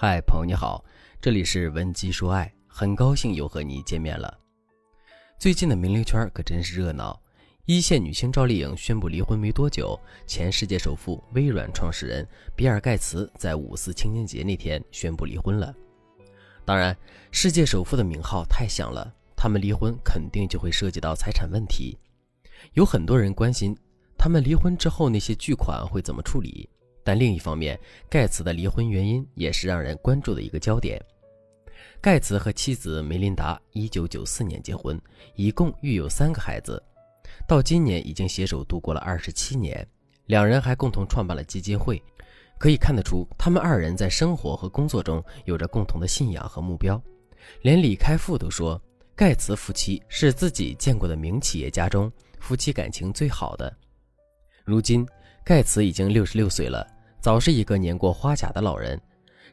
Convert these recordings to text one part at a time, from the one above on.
嗨，朋友你好，这里是文姬说爱，很高兴又和你见面了。最近的名流圈可真是热闹，一线女星赵丽颖宣布离婚没多久，前世界首富、微软创始人比尔盖茨在五四青年节那天宣布离婚了。当然，世界首富的名号太响了，他们离婚肯定就会涉及到财产问题，有很多人关心他们离婚之后那些巨款会怎么处理。但另一方面，盖茨的离婚原因也是让人关注的一个焦点。盖茨和妻子梅琳达1994年结婚，一共育有三个孩子，到今年已经携手度过了二十七年。两人还共同创办了基金会，可以看得出，他们二人在生活和工作中有着共同的信仰和目标。连李开复都说，盖茨夫妻是自己见过的名企业家中夫妻感情最好的。如今，盖茨已经六十六岁了。早是一个年过花甲的老人，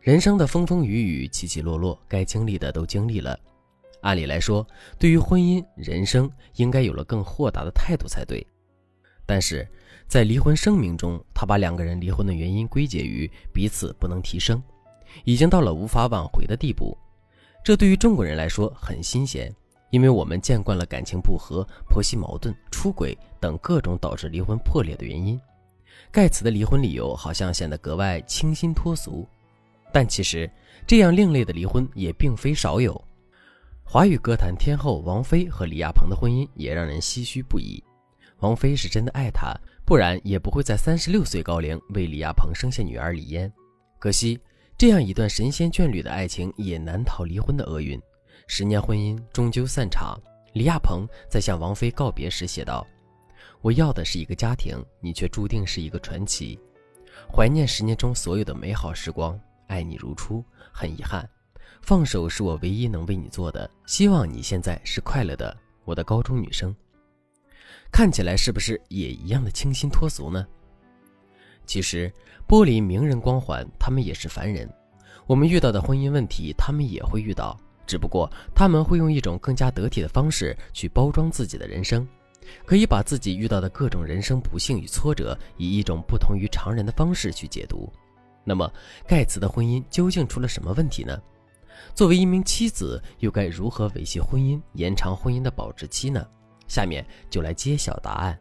人生的风风雨雨、起起落落，该经历的都经历了。按理来说，对于婚姻、人生，应该有了更豁达的态度才对。但是在离婚声明中，他把两个人离婚的原因归结于彼此不能提升，已经到了无法挽回的地步。这对于中国人来说很新鲜，因为我们见惯了感情不和、婆媳矛盾、出轨等各种导致离婚破裂的原因。盖茨的离婚理由好像显得格外清新脱俗，但其实这样另类的离婚也并非少有。华语歌坛天后王菲和李亚鹏的婚姻也让人唏嘘不已。王菲是真的爱他，不然也不会在三十六岁高龄为李亚鹏生下女儿李嫣。可惜，这样一段神仙眷侣的爱情也难逃离婚的厄运。十年婚姻终究散场。李亚鹏在向王菲告别时写道。我要的是一个家庭，你却注定是一个传奇。怀念十年中所有的美好时光，爱你如初。很遗憾，放手是我唯一能为你做的。希望你现在是快乐的，我的高中女生。看起来是不是也一样的清新脱俗呢？其实，剥离名人光环，他们也是凡人。我们遇到的婚姻问题，他们也会遇到，只不过他们会用一种更加得体的方式去包装自己的人生。可以把自己遇到的各种人生不幸与挫折，以一种不同于常人的方式去解读。那么，盖茨的婚姻究竟出了什么问题呢？作为一名妻子，又该如何维系婚姻、延长婚姻的保质期呢？下面就来揭晓答案。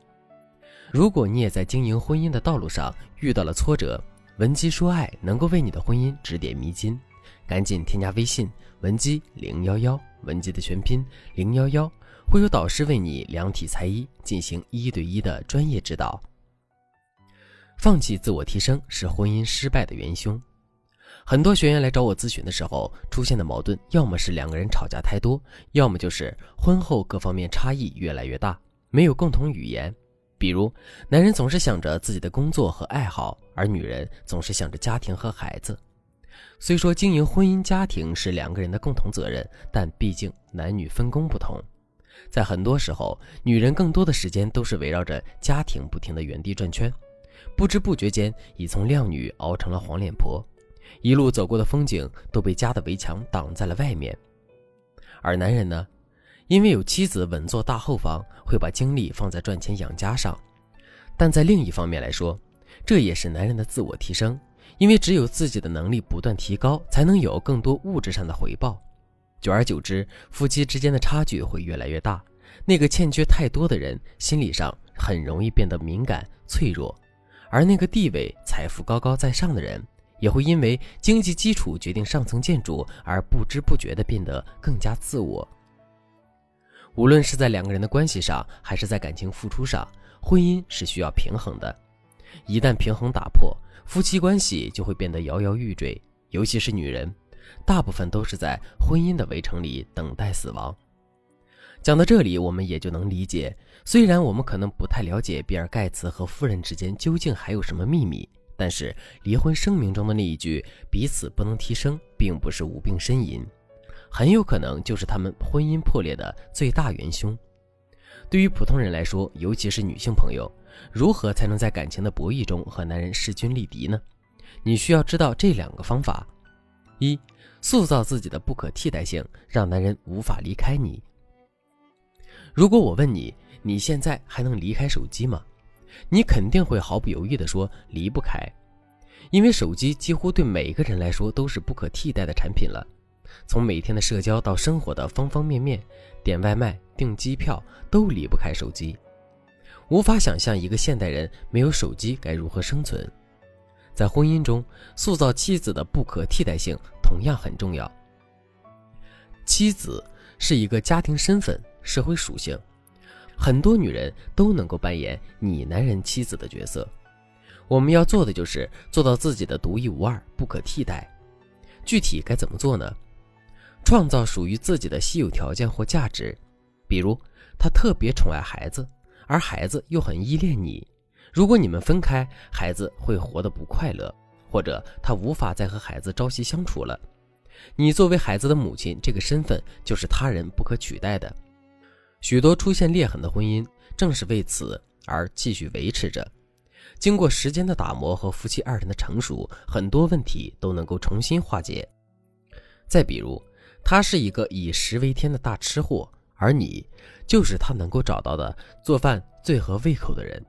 如果你也在经营婚姻的道路上遇到了挫折，文姬说爱能够为你的婚姻指点迷津，赶紧添加微信文姬零幺幺，文姬的全拼零幺幺。会有导师为你量体裁衣，进行一对一的专业指导。放弃自我提升是婚姻失败的元凶。很多学员来找我咨询的时候，出现的矛盾，要么是两个人吵架太多，要么就是婚后各方面差异越来越大，没有共同语言。比如，男人总是想着自己的工作和爱好，而女人总是想着家庭和孩子。虽说经营婚姻家庭是两个人的共同责任，但毕竟男女分工不同。在很多时候，女人更多的时间都是围绕着家庭不停的原地转圈，不知不觉间已从靓女熬成了黄脸婆，一路走过的风景都被家的围墙挡在了外面。而男人呢，因为有妻子稳坐大后方，会把精力放在赚钱养家上，但在另一方面来说，这也是男人的自我提升，因为只有自己的能力不断提高，才能有更多物质上的回报。久而久之，夫妻之间的差距会越来越大。那个欠缺太多的人，心理上很容易变得敏感脆弱；而那个地位、财富高高在上的人，也会因为经济基础决定上层建筑而不知不觉地变得更加自我。无论是在两个人的关系上，还是在感情付出上，婚姻是需要平衡的。一旦平衡打破，夫妻关系就会变得摇摇欲坠，尤其是女人。大部分都是在婚姻的围城里等待死亡。讲到这里，我们也就能理解，虽然我们可能不太了解比尔·盖茨和夫人之间究竟还有什么秘密，但是离婚声明中的那一句“彼此不能提升”并不是无病呻吟，很有可能就是他们婚姻破裂的最大元凶。对于普通人来说，尤其是女性朋友，如何才能在感情的博弈中和男人势均力敌呢？你需要知道这两个方法：一。塑造自己的不可替代性，让男人无法离开你。如果我问你，你现在还能离开手机吗？你肯定会毫不犹豫地说离不开，因为手机几乎对每个人来说都是不可替代的产品了。从每天的社交到生活的方方面面，点外卖、订机票都离不开手机。无法想象一个现代人没有手机该如何生存。在婚姻中，塑造妻子的不可替代性同样很重要。妻子是一个家庭身份、社会属性，很多女人都能够扮演你男人妻子的角色。我们要做的就是做到自己的独一无二、不可替代。具体该怎么做呢？创造属于自己的稀有条件或价值，比如他特别宠爱孩子，而孩子又很依恋你。如果你们分开，孩子会活得不快乐，或者他无法再和孩子朝夕相处了。你作为孩子的母亲，这个身份就是他人不可取代的。许多出现裂痕的婚姻，正是为此而继续维持着。经过时间的打磨和夫妻二人的成熟，很多问题都能够重新化解。再比如，他是一个以食为天的大吃货，而你就是他能够找到的做饭最合胃口的人。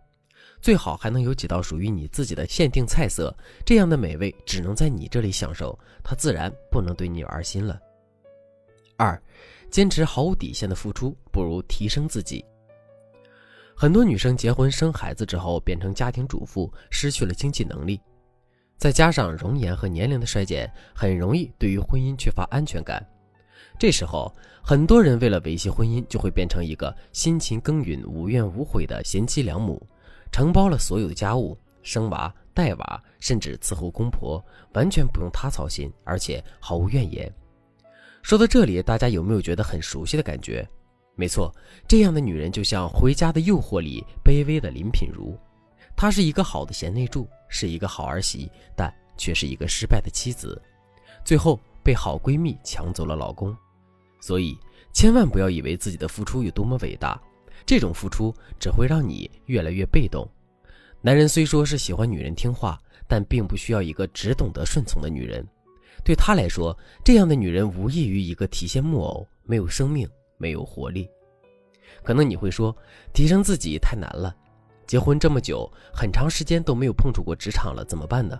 最好还能有几道属于你自己的限定菜色，这样的美味只能在你这里享受，他自然不能对你玩心了。二，坚持毫无底线的付出，不如提升自己。很多女生结婚生孩子之后变成家庭主妇，失去了经济能力，再加上容颜和年龄的衰减，很容易对于婚姻缺乏安全感。这时候，很多人为了维系婚姻，就会变成一个辛勤耕耘、无怨无悔的贤妻良母。承包了所有的家务，生娃、带娃，甚至伺候公婆，完全不用他操心，而且毫无怨言。说到这里，大家有没有觉得很熟悉的感觉？没错，这样的女人就像《回家的诱惑》里卑微的林品如，她是一个好的贤内助，是一个好儿媳，但却是一个失败的妻子，最后被好闺蜜抢走了老公。所以，千万不要以为自己的付出有多么伟大。这种付出只会让你越来越被动。男人虽说是喜欢女人听话，但并不需要一个只懂得顺从的女人。对他来说，这样的女人无异于一个提线木偶，没有生命，没有活力。可能你会说，提升自己太难了。结婚这么久，很长时间都没有碰触过职场了，怎么办呢？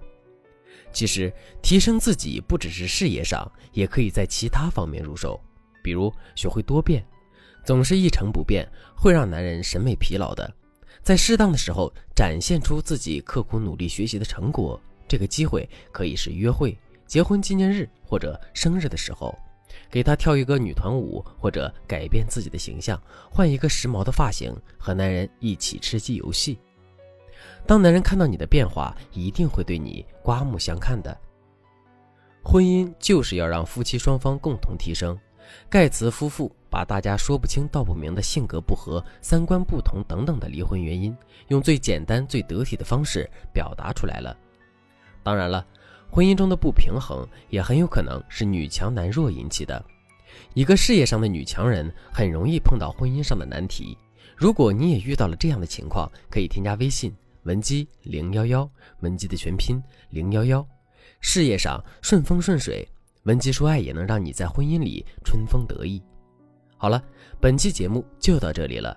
其实，提升自己不只是事业上，也可以在其他方面入手，比如学会多变。总是一成不变，会让男人审美疲劳的。在适当的时候展现出自己刻苦努力学习的成果，这个机会可以是约会、结婚纪念日或者生日的时候，给他跳一个女团舞，或者改变自己的形象，换一个时髦的发型，和男人一起吃鸡游戏。当男人看到你的变化，一定会对你刮目相看的。婚姻就是要让夫妻双方共同提升。盖茨夫妇把大家说不清道不明的性格不合、三观不同等等的离婚原因，用最简单、最得体的方式表达出来了。当然了，婚姻中的不平衡也很有可能是女强男弱引起的。一个事业上的女强人很容易碰到婚姻上的难题。如果你也遇到了这样的情况，可以添加微信文姬零幺幺，文姬的全拼零幺幺，事业上顺风顺水。文姬说爱也能让你在婚姻里春风得意。好了，本期节目就到这里了。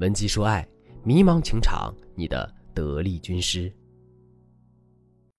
文姬说爱，迷茫情场，你的得力军师。